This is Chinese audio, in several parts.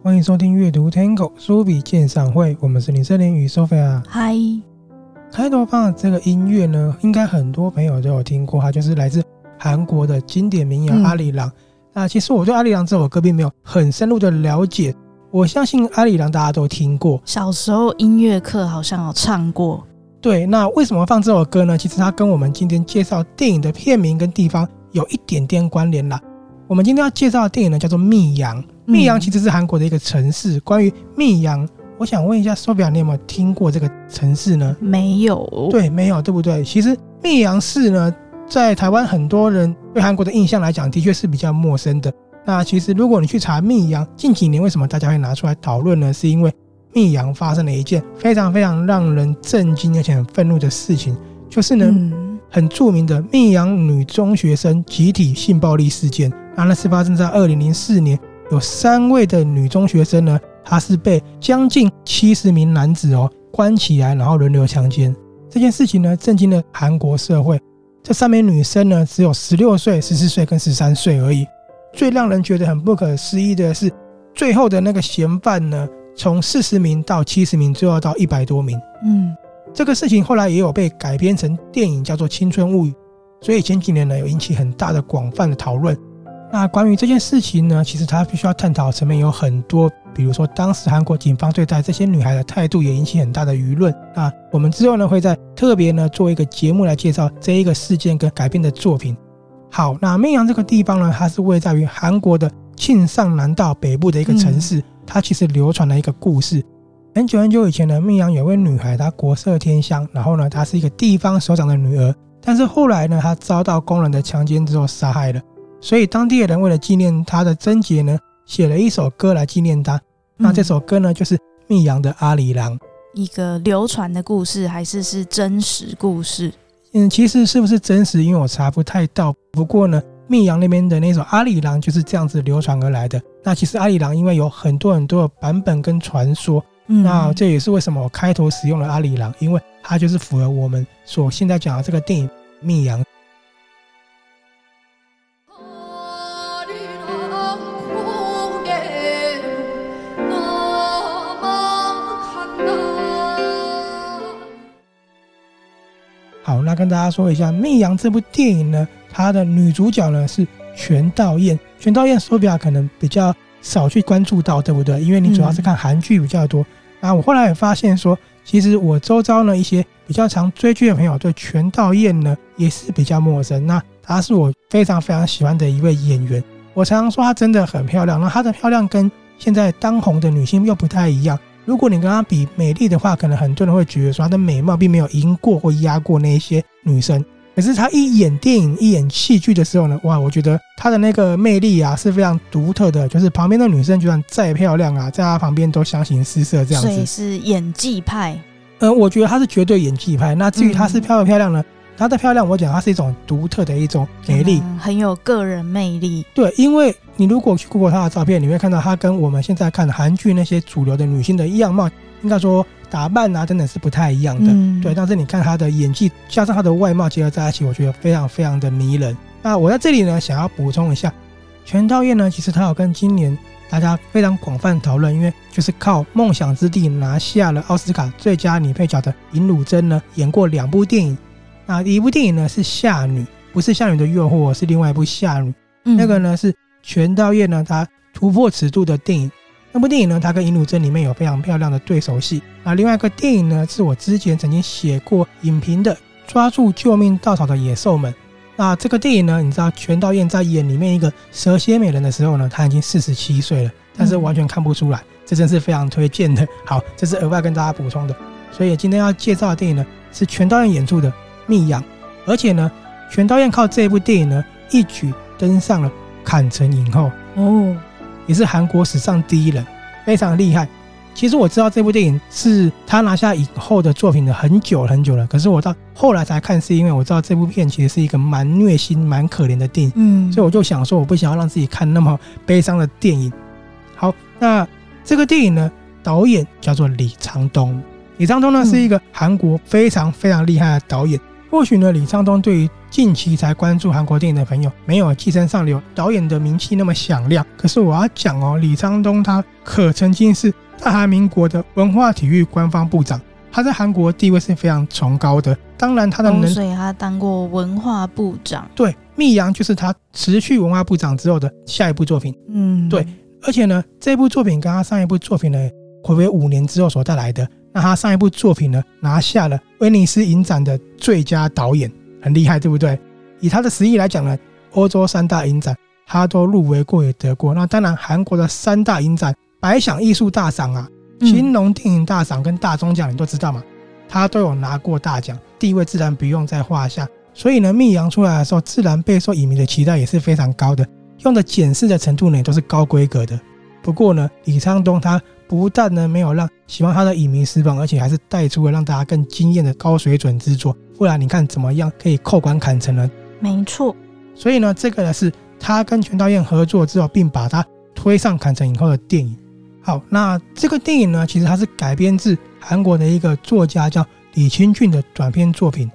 欢迎收听阅读 Tango 书笔鉴赏会，我们是林瑟琳与 Sophia。嗨，开头放的这个音乐呢，应该很多朋友都有听过，它就是来自韩国的经典民谣《阿里郎》。那其实我对《阿里郎》这首歌并没有很深入的了解，我相信《阿里郎》大家都听过，小时候音乐课好像有唱过。对，那为什么放这首歌呢？其实它跟我们今天介绍电影的片名跟地方有一点点关联啦。我们今天要介绍的电影呢，叫做《密阳》。密阳其实是韩国的一个城市。关于密阳，我想问一下 Sophia，你有没有听过这个城市呢？没有。对，没有，对不对？其实密阳市呢，在台湾很多人对韩国的印象来讲，的确是比较陌生的。那其实如果你去查密阳，近几年为什么大家会拿出来讨论呢？是因为密阳发生了一件非常非常让人震惊而且很愤怒的事情，就是呢，嗯、很著名的密阳女中学生集体性暴力事件。那那是发生在二零零四年。有三位的女中学生呢，她是被将近七十名男子哦关起来，然后轮流强奸。这件事情呢，震惊了韩国社会。这三名女生呢，只有十六岁、十四岁跟十三岁而已。最让人觉得很不可思议的是，最后的那个嫌犯呢，从四十名到七十名，最后到一百多名。嗯，这个事情后来也有被改编成电影，叫做《青春物语》。所以前几年呢，有引起很大的广泛的讨论。那关于这件事情呢，其实他必须要探讨层面有很多，比如说当时韩国警方对待这些女孩的态度也引起很大的舆论。那我们之后呢，会在特别呢做一个节目来介绍这一个事件跟改编的作品。好，那密阳这个地方呢，它是位在于韩国的庆尚南道北部的一个城市。它其实流传了一个故事，很久很久以前呢，密阳有位女孩，她国色天香，然后呢，她是一个地方首长的女儿，但是后来呢，她遭到工人的强奸之后杀害了。所以当地的人为了纪念他的贞洁呢，写了一首歌来纪念他。嗯、那这首歌呢，就是密阳的阿里郎，一个流传的故事，还是是真实故事？嗯，其实是不是真实？因为我查不太到。不过呢，密阳那边的那首阿里郎就是这样子流传而来的。那其实阿里郎因为有很多很多的版本跟传说，嗯、那这也是为什么我开头使用了阿里郎，因为它就是符合我们所现在讲的这个电影密阳。那跟大家说一下《密阳》这部电影呢，它的女主角呢是全道嬿。全道嬿，Sophia 可能比较少去关注到，对不对？因为你主要是看韩剧比较多。那、嗯、我后来也发现说，其实我周遭呢一些比较常追剧的朋友，对全道嬿呢也是比较陌生。那她是我非常非常喜欢的一位演员。我常常说她真的很漂亮，那她的漂亮跟现在当红的女星又不太一样。如果你跟她比美丽的话，可能很多人会觉得说她的美貌并没有赢过或压过那些女生。可是她一演电影、一演戏剧的时候呢，哇，我觉得她的那个魅力啊是非常独特的。就是旁边的女生就算再漂亮啊，在她旁边都相形失色这样子。所以是演技派。呃，我觉得她是绝对演技派。那至于她是漂不漂亮呢？她的漂亮，我讲她是一种独特的一种美丽，嗯，很有个人魅力。对，因为你如果去 Google 她的照片，你会看到她跟我们现在看韩剧那些主流的女性的样貌，应该说打扮啊，等等是不太一样的。嗯、对，但是你看她的演技加上她的外貌结合在一起，我觉得非常非常的迷人。那我在这里呢，想要补充一下，全道嬿呢，其实她有跟今年大家非常广泛讨论，因为就是靠《梦想之地》拿下了奥斯卡最佳女配角的尹汝贞呢，演过两部电影。那一部电影呢是《夏女》，不是《夏女的诱惑》，是另外一部《夏女》。嗯、那个呢是全道嬿呢，她突破尺度的电影。那部电影呢，她跟尹汝贞里面有非常漂亮的对手戏。啊，另外一个电影呢，是我之前曾经写过影评的《抓住救命稻草的野兽们》。那这个电影呢，你知道全道嬿在演里面一个蛇蝎美人的时候呢，她已经四十七岁了，但是完全看不出来，这真是非常推荐的。好，这是额外跟大家补充的。所以今天要介绍的电影呢，是全道嬿演出的。密阳，而且呢，全导演靠这部电影呢，一举登上了坎城影后哦，也是韩国史上第一人，非常厉害。其实我知道这部电影是他拿下影后的作品的很久很久了，可是我到后来才看，是因为我知道这部片其实是一个蛮虐心、蛮可怜的电影，嗯，所以我就想说，我不想要让自己看那么悲伤的电影。好，那这个电影呢，导演叫做李沧东。李沧东呢是一个韩国非常非常厉害的导演。或许呢，李沧东对于近期才关注韩国电影的朋友，没有《寄生上流》导演的名气那么响亮。可是我要讲哦，李沧东他可曾经是。大韩民国的文化体育官方部长，他在韩国地位是非常崇高的。当然，他的能，所以他当过文化部长。对，《密阳》就是他辞去文化部长之后的下一部作品。嗯，对。而且呢，这部作品跟他上一部作品呢，回归五年之后所带来的。那他上一部作品呢，拿下了威尼斯影展的最佳导演，很厉害，对不对？以他的实力来讲呢，欧洲三大影展他都入围过，也得过。那当然，韩国的三大影展。百想艺术大赏啊，青龙电影大赏跟大钟奖，你都知道嘛？他都有拿过大奖，地位自然不用在话下。所以呢，密阳出来的时候，自然备受影迷的期待也是非常高的，用的检视的程度呢，也都是高规格的。不过呢，李沧东他不但呢没有让喜欢他的影迷失望，而且还是带出了让大家更惊艳的高水准之作。不然你看怎么样可以扣关砍成呢？没错。所以呢，这个呢是他跟全导演合作之后，并把他推上砍成影后的电影。好，那这个电影呢，其实它是改编自韩国的一个作家叫李清俊的短篇作品。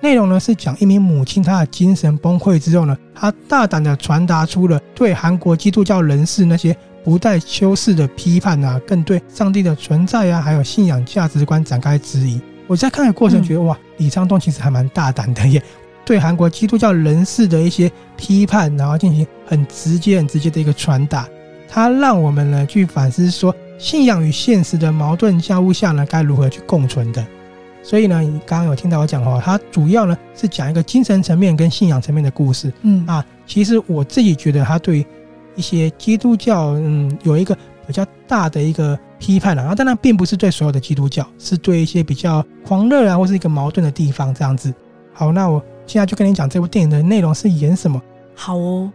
内容呢是讲一名母亲，她的精神崩溃之后呢，她大胆的传达出了对韩国基督教人士那些不带修饰的批判啊，更对上帝的存在啊，还有信仰价值观展开质疑。我在看的过程觉得，哇，李昌东其实还蛮大胆的耶，对韩国基督教人士的一些批判，然后进行很直接、很直接的一个传达。他让我们呢去反思说，信仰与现实的矛盾交互下呢，该如何去共存的。所以呢，你刚刚有听到我讲话，它主要呢是讲一个精神层面跟信仰层面的故事。嗯啊，其实我自己觉得它对一些基督教，嗯，有一个比较大的一个批判了啊。当然，并不是对所有的基督教，是对一些比较狂热啊，或是一个矛盾的地方这样子。好，那我现在就跟你讲这部电影的内容是演什么。好哦。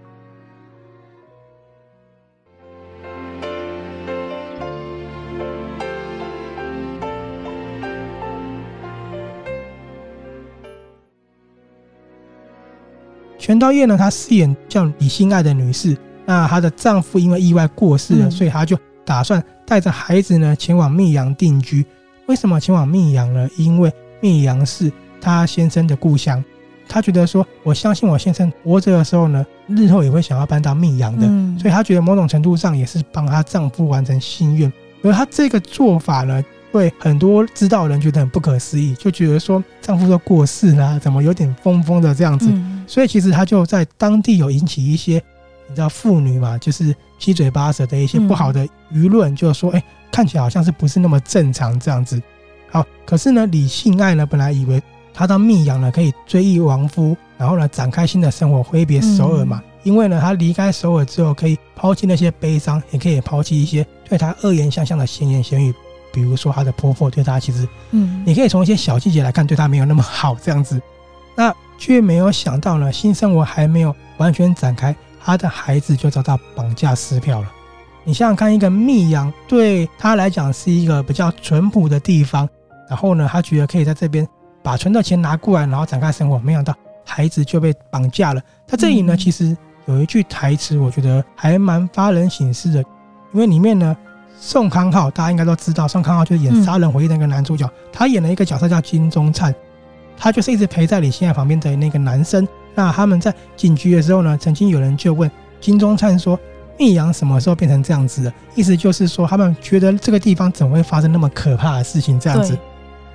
全道嬿呢，她饰演叫李心爱的女士。那她的丈夫因为意外过世了，所以她就打算带着孩子呢前往密阳定居。为什么前往密阳呢？因为密阳是她先生的故乡。她觉得说，我相信我先生活着的时候呢，日后也会想要搬到密阳的。所以她觉得某种程度上也是帮她丈夫完成心愿。而她这个做法呢，会很多知道的人觉得很不可思议，就觉得说丈夫都过世了，怎么有点疯疯的这样子？所以其实她就在当地有引起一些，你知道妇女嘛，就是七嘴八舌的一些不好的舆论，就是说，哎，看起来好像是不是那么正常这样子。好，可是呢，李信爱呢，本来以为他到密阳呢可以追忆亡夫，然后呢展开新的生活，挥别首尔嘛。因为呢，他离开首尔之后，可以抛弃那些悲伤，也可以抛弃一些对他恶言相向的闲言闲语，比如说他的婆婆对他其实，嗯，你可以从一些小细节来看，对他没有那么好这样子。那却没有想到呢，新生活还没有完全展开，他的孩子就遭到绑架撕票了。你想想看，一个密阳对他来讲是一个比较淳朴的地方，然后呢，他觉得可以在这边把存的钱拿过来，然后展开生活。没想到孩子就被绑架了。他这里呢，其实有一句台词，我觉得还蛮发人省思的，因为里面呢，宋康昊大家应该都知道，宋康昊就是演《杀人回忆》的那个男主角，他演了一个角色叫金钟灿。他就是一直陪在李心爱旁边的那个男生。那他们在警局的时候呢，曾经有人就问金钟灿说：“密阳什么时候变成这样子的？”意思就是说，他们觉得这个地方怎么会发生那么可怕的事情？这样子。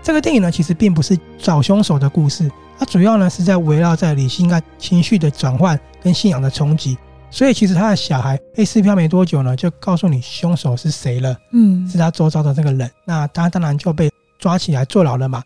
这个电影呢，其实并不是找凶手的故事，它主要呢是在围绕在李心爱情绪的转换跟信仰的冲击。所以，其实他的小孩被撕票没多久呢，就告诉你凶手是谁了。嗯，是他周遭的这个人。那他当然就被抓起来坐牢了嘛。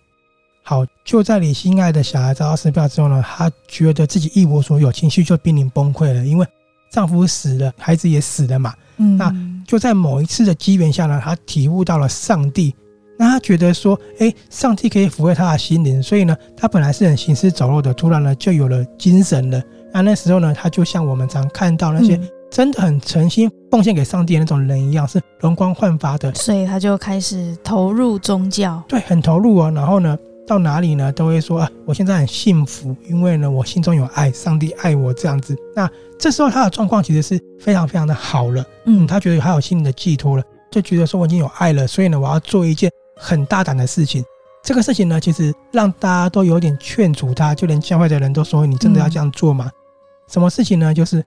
好，就在你心爱的小孩遭到撕票之后呢，她觉得自己一无所有，情绪就濒临崩溃了。因为丈夫死了，孩子也死了嘛。嗯，那就在某一次的机缘下呢，她体悟到了上帝。那她觉得说，哎，上帝可以抚慰她的心灵，所以呢，她本来是很行尸走肉的，突然呢就有了精神了。那那时候呢，她就像我们常看到那些真的很诚心奉献给上帝的那种人一样，是容光焕发的。所以她就开始投入宗教，对，很投入哦。然后呢，到哪里呢，都会说啊，我现在很幸福，因为呢，我心中有爱，上帝爱我这样子。那这时候他的状况其实是非常非常的好了，嗯，他觉得他有心灵的寄托了，就觉得说我已经有爱了，所以呢，我要做一件很大胆的事情。这个事情呢，其实让大家都有点劝阻他，就连教会的人都说：“你真的要这样做吗？”嗯、什么事情呢？就是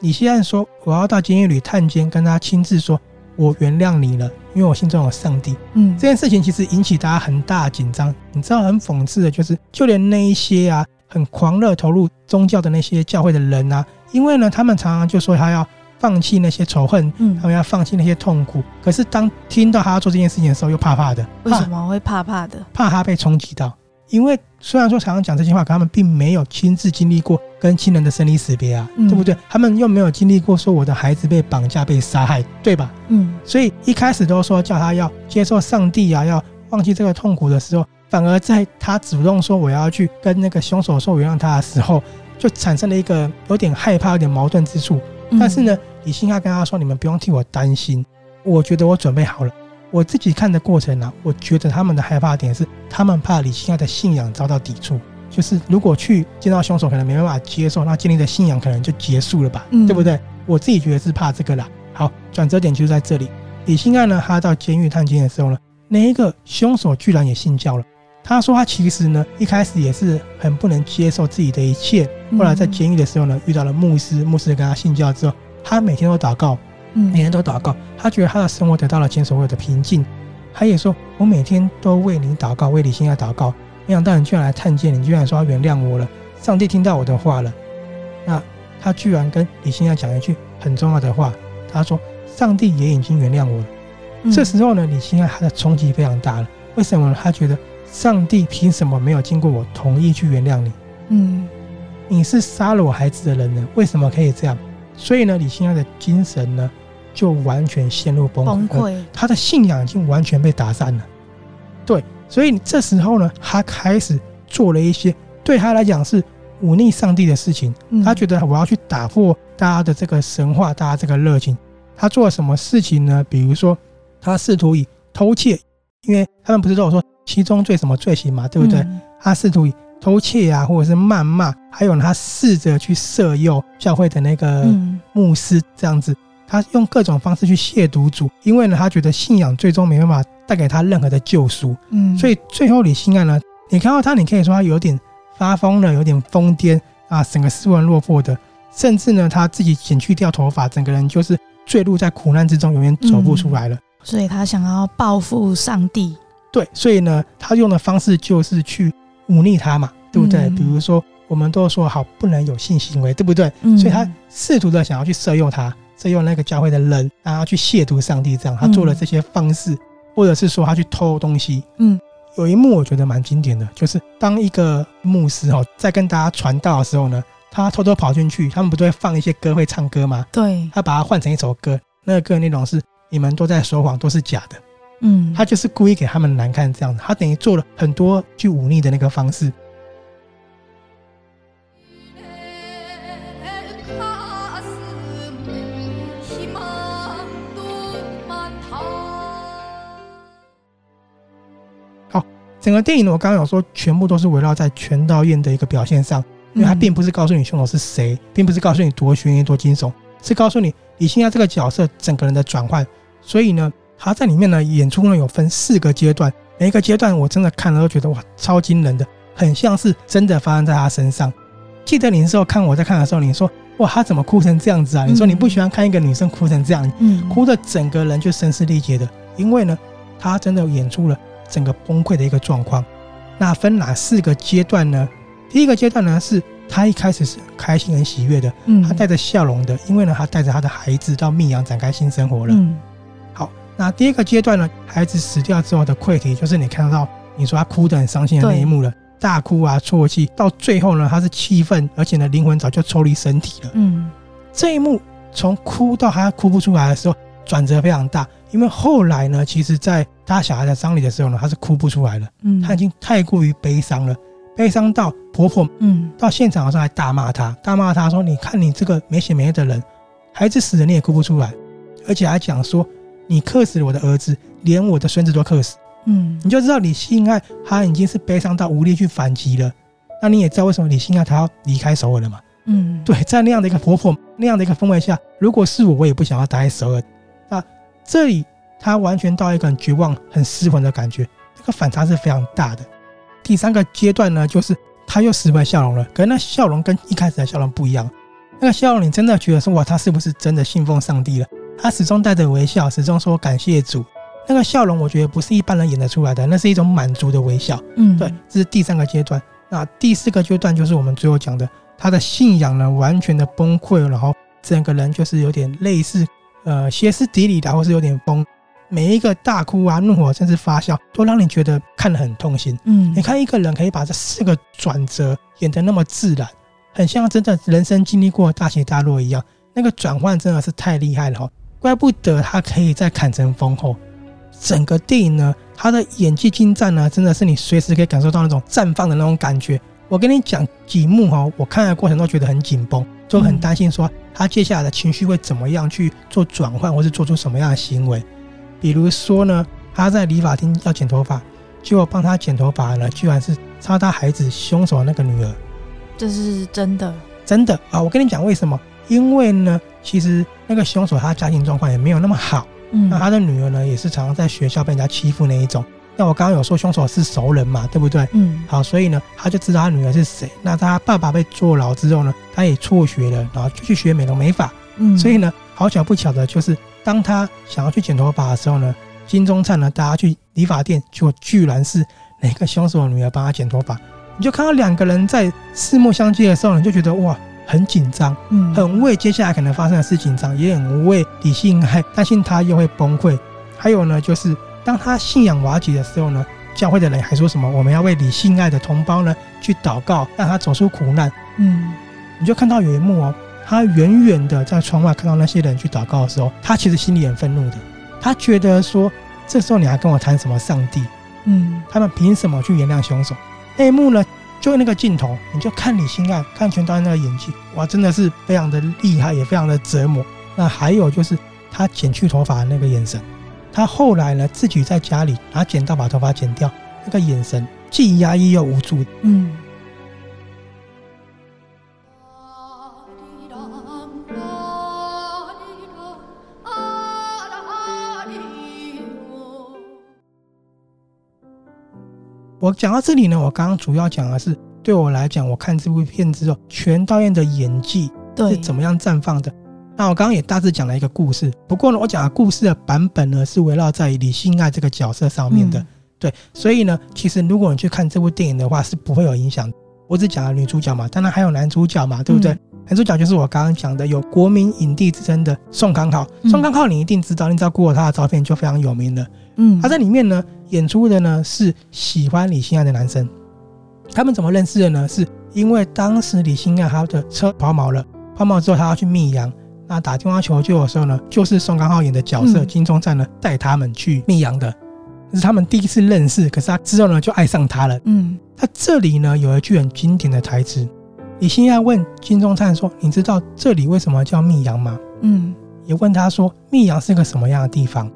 你现在说我要到监狱里探监，跟他亲自说：“我原谅你了，因为我心中有上帝。”嗯，这件事情其实引起大家很大的紧张。你知道很讽刺的就是，就连那一些啊很狂热投入宗教的那些教会的人啊，因为呢，他们常常就说他要。放弃那些仇恨，嗯，他们要放弃那些痛苦。可是当听到他要做这件事情的时候，又怕怕的。为什么会怕怕的？怕他被冲击到。因为虽然说常常讲这些话，可他们并没有亲自经历过跟亲人的生离死别啊，嗯、对不对？他们又没有经历过说我的孩子被绑架、被杀害，对吧？嗯。所以一开始都说叫他要接受上帝啊，要忘记这个痛苦的时候，反而在他主动说我要去跟那个凶手说原谅他的时候，就产生了一个有点害怕、有点矛盾之处。但是呢，李信亚跟他说：“你们不用替我担心，我觉得我准备好了。我自己看的过程呢、啊，我觉得他们的害怕点是，他们怕李欣亚的信仰遭到抵触，就是如果去见到凶手，可能没办法接受，那建立的信仰可能就结束了吧，嗯、对不对？我自己觉得是怕这个啦。好，转折点就在这里。李信亚呢，他到监狱探监的时候呢，那一个凶手居然也信教了。他说他其实呢，一开始也是很不能接受自己的一切。”后来在监狱的时候呢，遇到了牧师，牧师跟他信教之后，他每天都祷告，每天都祷告，他觉得他的生活得到了前所未有的平静。他也说：“我每天都为你祷告，为李信亚祷告。没想到你居然来探监，你居然说要原谅我了。上帝听到我的话了。那他居然跟李欣亚讲一句很重要的话，他说：上帝也已经原谅我了。这时候呢，李欣亚他的冲击非常大了。为什么呢？他觉得上帝凭什么没有经过我同意去原谅你？嗯。”你是杀了我孩子的人呢？为什么可以这样？所以呢，李欣亚的精神呢，就完全陷入崩溃，崩溃。他的信仰已经完全被打散了。对，所以这时候呢，他开始做了一些对他来讲是忤逆上帝的事情。他觉得我要去打破大家的这个神话，大家这个热情。他做了什么事情呢？比如说，他试图以偷窃，因为他们不是都有说其中罪什么罪行嘛，对不对？嗯、他试图以。偷窃啊，或者是谩骂，还有他试着去色诱教会的那个牧师，这样子，他用各种方式去亵渎主，因为呢，他觉得信仰最终没办法带给他任何的救赎，嗯，所以最后李信亚呢，你看到他，你可以说他有点发疯了，有点疯癫啊，整个失魂落魄的，甚至呢，他自己剪去掉头发，整个人就是坠入在苦难之中，永远走不出来了。所以他想要报复上帝，对，所以呢，他用的方式就是去。忤逆他嘛，对不对？嗯、比如说，我们都说好不能有性行为，对不对？嗯、所以他试图的想要去色诱他，色诱那个教会的人，然后去亵渎上帝，这样他做了这些方式，嗯、或者是说他去偷东西。嗯，有一幕我觉得蛮经典的，就是当一个牧师哦在跟大家传道的时候呢，他偷偷跑进去，他们不都会放一些歌会唱歌吗？对，他把它换成一首歌，那个歌内容是你们都在说谎，都是假的。嗯，他就是故意给他们难看这样子，他等于做了很多去忤逆的那个方式。整个电影呢，我刚刚有说，全部都是围绕在全道嬿的一个表现上，因为他并不是告诉你凶手是谁，并不是告诉你多悬疑多惊悚，是告诉你李信亚这个角色整个人的转换，所以呢。他在里面呢，演出呢有分四个阶段，每一个阶段我真的看了都觉得哇，超惊人的，很像是真的发生在他身上。记得你那时候看我在看的时候，你说哇，他怎么哭成这样子啊？你说你不喜欢看一个女生哭成这样，嗯，哭的整个人就声嘶力竭的，因为呢，他真的演出了整个崩溃的一个状况。那分哪四个阶段呢？第一个阶段呢，是他一开始是开心很喜悦的，嗯，他带着笑容的，因为呢，他带着他的孩子到密阳展开新生活了，嗯。好那第二个阶段呢，孩子死掉之后的溃堤，就是你看到你说他哭得很伤心的那一幕了，大哭啊，啜泣，到最后呢，他是气愤，而且呢，灵魂早就抽离身体了。嗯，这一幕从哭到他哭不出来的时候，转折非常大，因为后来呢，其实在他小孩在丧礼的时候呢，他是哭不出来了。嗯，他已经太过于悲伤了，悲伤到婆婆嗯到现场的时候还大骂他，大骂他说：“你看你这个没血没泪的人。”孩子死了你也哭不出来，而且还讲说你克死了我的儿子，连我的孙子都克死。嗯，你就知道李信爱他已经是悲伤到无力去反击了。那你也知道为什么李信爱他要离开首尔了嘛？嗯，对，在那样的一个婆婆那样的一个氛围下，如果是我，我也不想要待在首尔。那这里他完全到一个很绝望、很失魂的感觉，这个反差是非常大的。第三个阶段呢，就是他又拾回笑容了，可是那笑容跟一开始的笑容不一样。那个笑容，你真的觉得说哇，他是不是真的信奉上帝了？他始终带着微笑，始终说感谢主。那个笑容，我觉得不是一般人演得出来的，那是一种满足的微笑。嗯，对，这是第三个阶段。那第四个阶段就是我们最后讲的，他的信仰呢完全的崩溃，然后整个人就是有点类似呃歇斯底里的，或是有点疯，每一个大哭啊、怒火甚至发笑，都让你觉得看得很痛心。嗯，你看一个人可以把这四个转折演得那么自然，很像真的人生经历过大起大落一样，那个转换真的是太厉害了哈，怪不得他可以在坎城封后。整个电影呢，他的演技精湛呢，真的是你随时可以感受到那种绽放的那种感觉。我跟你讲几幕哈，我看的过程都觉得很紧绷，就很担心说他接下来的情绪会怎么样去做转换，或是做出什么样的行为。比如说呢，他在理发厅要剪头发，结果帮他剪头发呢，居然是杀他孩子凶手的那个女儿。这是真的，真的啊！我跟你讲为什么？因为呢，其实那个凶手他家庭状况也没有那么好。嗯，那他的女儿呢，也是常常在学校被人家欺负那一种。那我刚刚有说凶手是熟人嘛，对不对？嗯，好，所以呢，他就知道他女儿是谁。那他爸爸被坐牢之后呢，他也辍学了，然后就去学美容美发。嗯，所以呢，好巧不巧的就是，当他想要去剪头发的时候呢，金钟灿呢带他去理发店，结果居然是哪个凶手的女儿帮他剪头发。你就看到两个人在四目相接的时候，你就觉得哇。很紧张，嗯，很为接下来可能发生的事紧张，也很为李信爱担心他又会崩溃。还有呢，就是当他信仰瓦解的时候呢，教会的人还说什么？我们要为你信爱的同胞呢去祷告，让他走出苦难。嗯，你就看到有一幕哦，他远远的在窗外看到那些人去祷告的时候，他其实心里很愤怒的。他觉得说，这时候你还跟我谈什么上帝？嗯，他们凭什么去原谅凶手？那一幕呢？就那个镜头，你就看李心爱，看全导演那个演技，哇，真的是非常的厉害，也非常的折磨。那还有就是他剪去头发的那个眼神，他后来呢自己在家里拿剪刀把头发剪掉，那个眼神既压抑又无助。嗯。我讲到这里呢，我刚刚主要讲的是对我来讲，我看这部片之后，全导演的演技是怎么样绽放的。那我刚刚也大致讲了一个故事，不过呢，我讲的故事的版本呢是围绕在李心爱这个角色上面的。嗯、对，所以呢，其实如果你去看这部电影的话，是不会有影响。我只讲了女主角嘛，当然还有男主角嘛，对不对？嗯、男主角就是我刚刚讲的有国民影帝之称的宋康昊。嗯、宋康昊你一定知道，你只要 Google 他的照片就非常有名了。嗯，他在里面呢。演出的呢是喜欢李心爱的男生，他们怎么认识的呢？是因为当时李心爱他的车抛锚了，抛锚之后他要去密阳，那打电话求救的时候呢，就是宋康昊演的角色金钟灿呢带他们去密阳的，这是他们第一次认识，可是他之后呢就爱上他了。嗯，他这里呢有一句很经典的台词，李欣爱问金钟灿说：“你知道这里为什么叫密阳吗？”嗯，也问他说：“密阳是个什么样的地方？”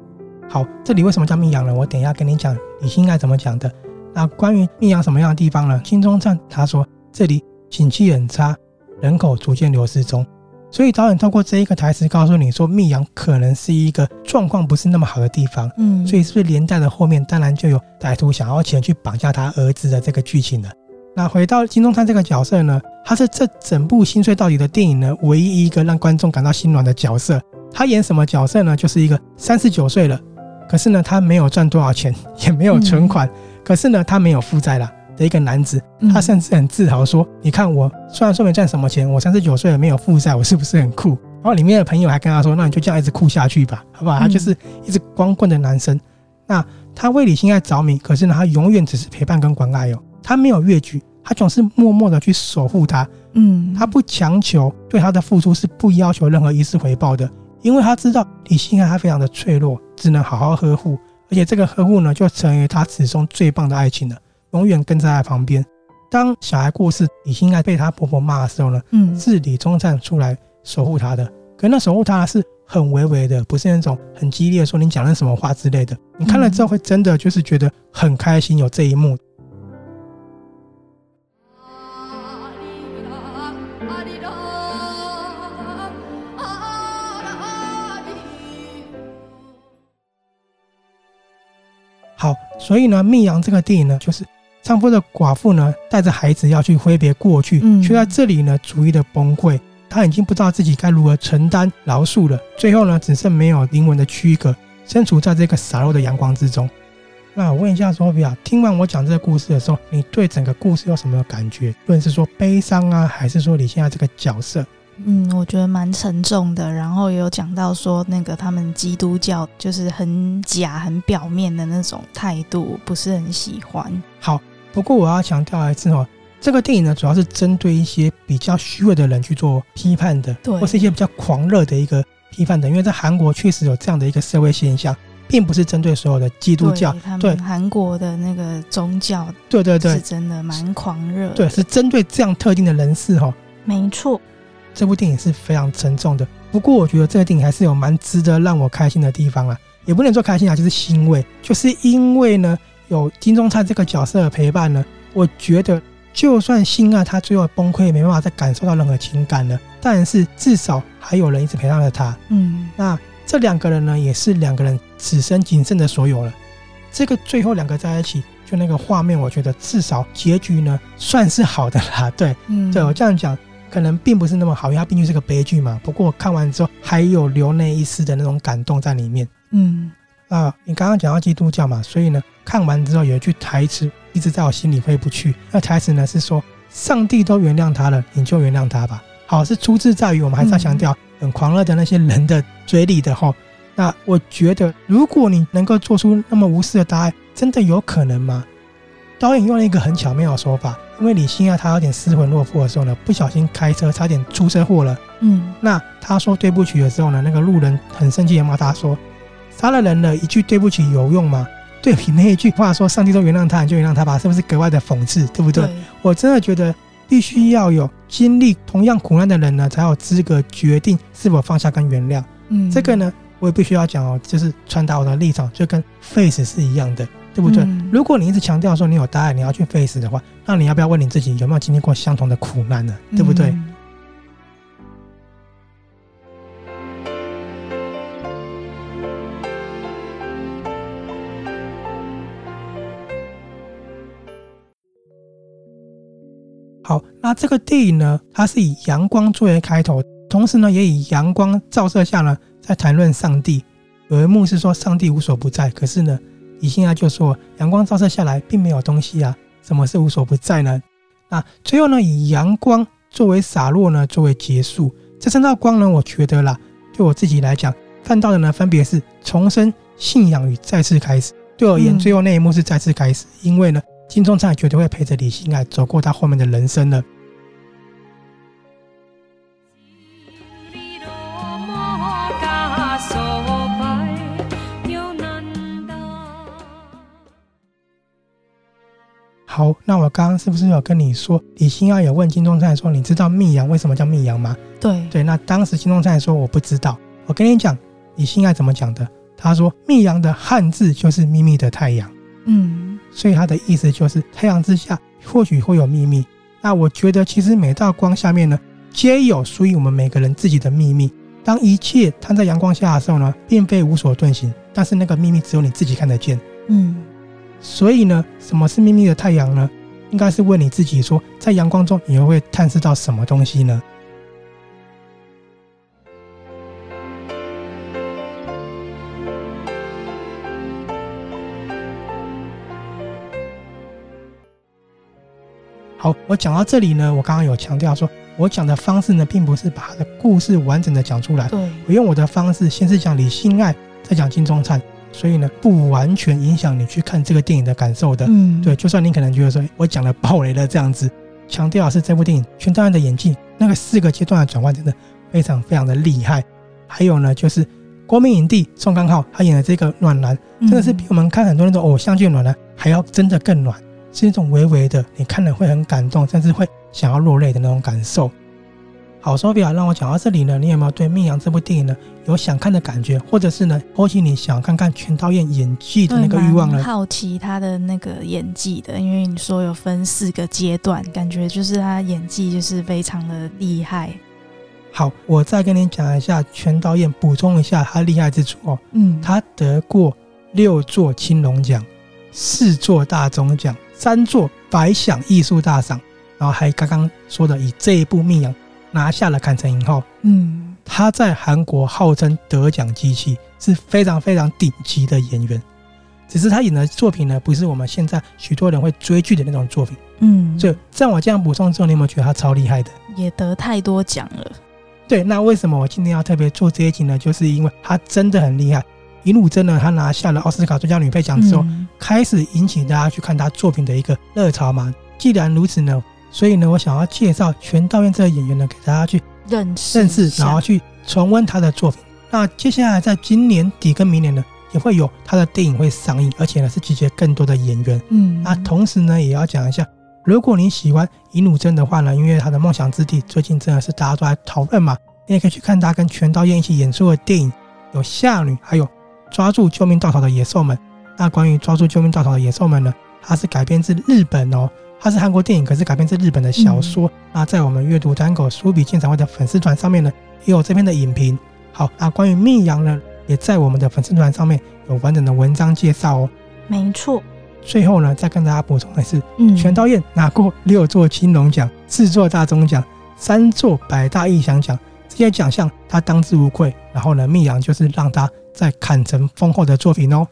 好，这里为什么叫密阳呢？我等一下跟你讲李欣爱怎么讲的。那关于密阳什么样的地方呢？金钟灿他说这里景气很差，人口逐渐流失中。所以导演透过这一个台词告诉你说，密阳可能是一个状况不是那么好的地方。嗯，所以是不是连带的后面当然就有歹徒想要前去绑架他儿子的这个剧情了？那回到金钟灿这个角色呢，他是这整部心碎到底的电影呢唯一一个让观众感到心软的角色。他演什么角色呢？就是一个三十九岁了。可是呢，他没有赚多少钱，也没有存款。嗯、可是呢，他没有负债了的一个男子，他甚至很自豪说：“嗯、你看我，虽然说没赚什么钱，我三十九岁了没有负债，我是不是很酷？”然后里面的朋友还跟他说：“那你就这样一直酷下去吧，好不好？”他就是一直光棍的男生。嗯、那他为李信爱着迷，可是呢，他永远只是陪伴跟关爱哦，他没有越矩，他总是默默的去守护他。嗯，他不强求，对他的付出是不要求任何一丝回报的。因为他知道李信爱他非常的脆弱，只能好好呵护，而且这个呵护呢，就成为他此生最棒的爱情了，永远跟在他旁边。当小孩过世，李信爱被他婆婆骂的时候呢，嗯，是李钟灿出来守护他的，可那守护他是很微微的，不是那种很激烈的说你讲了什么话之类的。你看了之后会真的就是觉得很开心，有这一幕。好，所以呢，《密阳》这个电影呢，就是丈夫的寡妇呢带着孩子要去挥别过去，嗯、却在这里呢逐一的崩溃。他已经不知道自己该如何承担饶恕了，最后呢，只剩没有灵魂的躯壳，身处在这个洒落的阳光之中。那我问一下索菲亚，听完我讲这个故事的时候，你对整个故事有什么感觉？无论是说悲伤啊，还是说你现在这个角色？嗯，我觉得蛮沉重的。然后也有讲到说，那个他们基督教就是很假、很表面的那种态度，不是很喜欢。好，不过我要强调一次哦。这个电影呢，主要是针对一些比较虚伪的人去做批判的，对，或是一些比较狂热的一个批判的。因为在韩国确实有这样的一个社会现象，并不是针对所有的基督教。对，韩国的那个宗教，对对对，是真的蛮狂热。对，是针对这样特定的人士哈。没错，这部电影是非常沉重的。不过我觉得这个电影还是有蛮值得让我开心的地方啊，也不能说开心啊，就是欣慰，就是因为呢有金钟灿这个角色的陪伴呢，我觉得。就算心爱他最后崩溃，没办法再感受到任何情感了，但是至少还有人一直陪伴着他。嗯，那这两个人呢，也是两个人此生仅剩的所有了。这个最后两个在一起，就那个画面，我觉得至少结局呢算是好的啦。对，嗯，对我这样讲可能并不是那么好，因为它毕竟是个悲剧嘛。不过看完之后，还有留那一丝的那种感动在里面。嗯，啊，你刚刚讲到基督教嘛，所以呢，看完之后有一句台词。一直在我心里挥不去。那台词呢是说：“上帝都原谅他了，你就原谅他吧。”好，是出自在于我们还是要强调很狂热的那些人的嘴里的齁。那我觉得，如果你能够做出那么无私的答案，真的有可能吗？导演用了一个很巧妙的说法，因为李欣啊他有点失魂落魄的时候呢，不小心开车差点出车祸了。嗯，那他说对不起的时候呢，那个路人很生气的骂他说：“杀了人了，一句对不起有用吗？”对比那一句话说“上帝都原谅他，你就原谅他吧”，是不是格外的讽刺？对不对？对，我真的觉得必须要有经历同样苦难的人呢，才有资格决定是否放下跟原谅。嗯，这个呢，我也必须要讲哦，就是传达我的立场，就跟 face 是一样的，对不对？嗯，如果你一直强调说你有答案，你要去 face 的话，那你要不要问你自己有没有经历过相同的苦难呢？对不对？嗯那这个电影呢，它是以阳光作为开头，同时呢，也以阳光照射下呢，在谈论上帝。有一幕是说上帝无所不在，可是呢，李心爱就说阳光照射下来并没有东西啊，什么是无所不在呢？那最后呢，以阳光作为洒落呢，作为结束。这三道光呢，我觉得啦，对我自己来讲，看到的呢，分别是重生、信仰与再次开始。对我而言，最后那一幕是再次开始，因为呢。金钟灿绝对会陪着李心爱走过他后面的人生的。好，那我刚刚是不是有跟你说，李心爱有问金钟灿说：“你知道密阳为什么叫密阳吗？”对对，那当时金钟灿说：“我不知道。”我跟你讲，李心爱怎么讲的？他说：“密阳的汉字就是秘密的太阳。”嗯。所以他的意思就是，太阳之下或许会有秘密。那我觉得，其实每道光下面呢，皆有属于我们每个人自己的秘密。当一切摊在阳光下的时候呢，并非无所遁形，但是那个秘密只有你自己看得见。嗯。所以呢，什么是秘密的太阳呢？应该是问你自己说，在阳光中，你又会探视到什么东西呢？好，我讲到这里呢，我刚刚有强调说，我讲的方式呢，并不是把他的故事完整的讲出来。对，我用我的方式，先是讲李心爱，再讲金钟灿，所以呢，不完全影响你去看这个电影的感受的。嗯，对，就算你可能觉得说，我讲了暴雷了这样子，强调的是这部电影全导演的演技，那个四个阶段的转换真的非常非常的厉害。还有呢，就是国民影帝宋康昊他演的这个暖男，真的是比我们看很多那种偶像剧暖男还要真的更暖。是一种微微的，你看了会很感动，甚至会想要落泪的那种感受。好，Sophia，让我讲到这里呢，你有没有对《命阳》这部电影呢有想看的感觉，或者是呢勾起你想看看全导演演技的那个欲望呢？好奇他的那个演技的，因为你说有分四个阶段，感觉就是他演技就是非常的厉害。好，我再跟你讲一下全导演，补充一下他厉害之处哦。嗯，他得过六座青龙奖，四座大钟奖，三座百想艺术大赏，然后还刚刚说的以这一部《命阳》拿下了坎城影后。嗯，他在韩国号称得奖机器，是非常非常顶级的演员。只是他演的作品呢，不是我们现在许多人会追剧的那种作品。嗯，所以在我这样补充之后，你有没有觉得他超厉害的？也得太多奖了。对，那为什么我今天要特别做这一集呢？就是因为他真的很厉害。尹汝贞呢，她拿下了奥斯卡最佳女配奖之后，嗯、开始引起大家去看她作品的一个热潮嘛。既然如此呢，所以呢，我想要介绍全道嬿这个演员呢，给大家去认识认识，然后去重温他的作品。那接下来在今年底跟明年呢，也会有他的电影会上映，而且呢是集结更多的演员。嗯，那同时呢，也要讲一下。如果你喜欢尹汝贞的话呢，因为他的梦想之地最近真的是大家都在讨论嘛，你也可以去看他跟全道嬿一起演出的电影，有《夏女》，还有《抓住救命稻草的野兽们》。那关于《抓住救命稻草的野兽们》呢，它是改编自日本哦，它是韩国电影，可是改编自日本的小说。嗯、那在我们阅读 Tango 书笔鉴赏会的粉丝团上面呢，也有这篇的影评。好，那关于《密阳》呢，也在我们的粉丝团上面有完整的文章介绍哦。没错。最后呢，再跟大家补充的是，嗯，全道嬿拿过六座青龙奖、四座大钟奖、三座百大异想奖，这些奖项他当之无愧。然后呢，密阳就是让他在坎城丰厚的作品哦。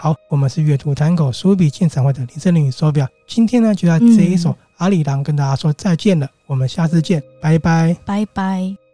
好，我们是阅读 Tango 书笔鉴赏会的林森林与 Sophia，今天呢就在这一首阿里郎跟大家说再见了，我们下次见，拜拜，拜拜。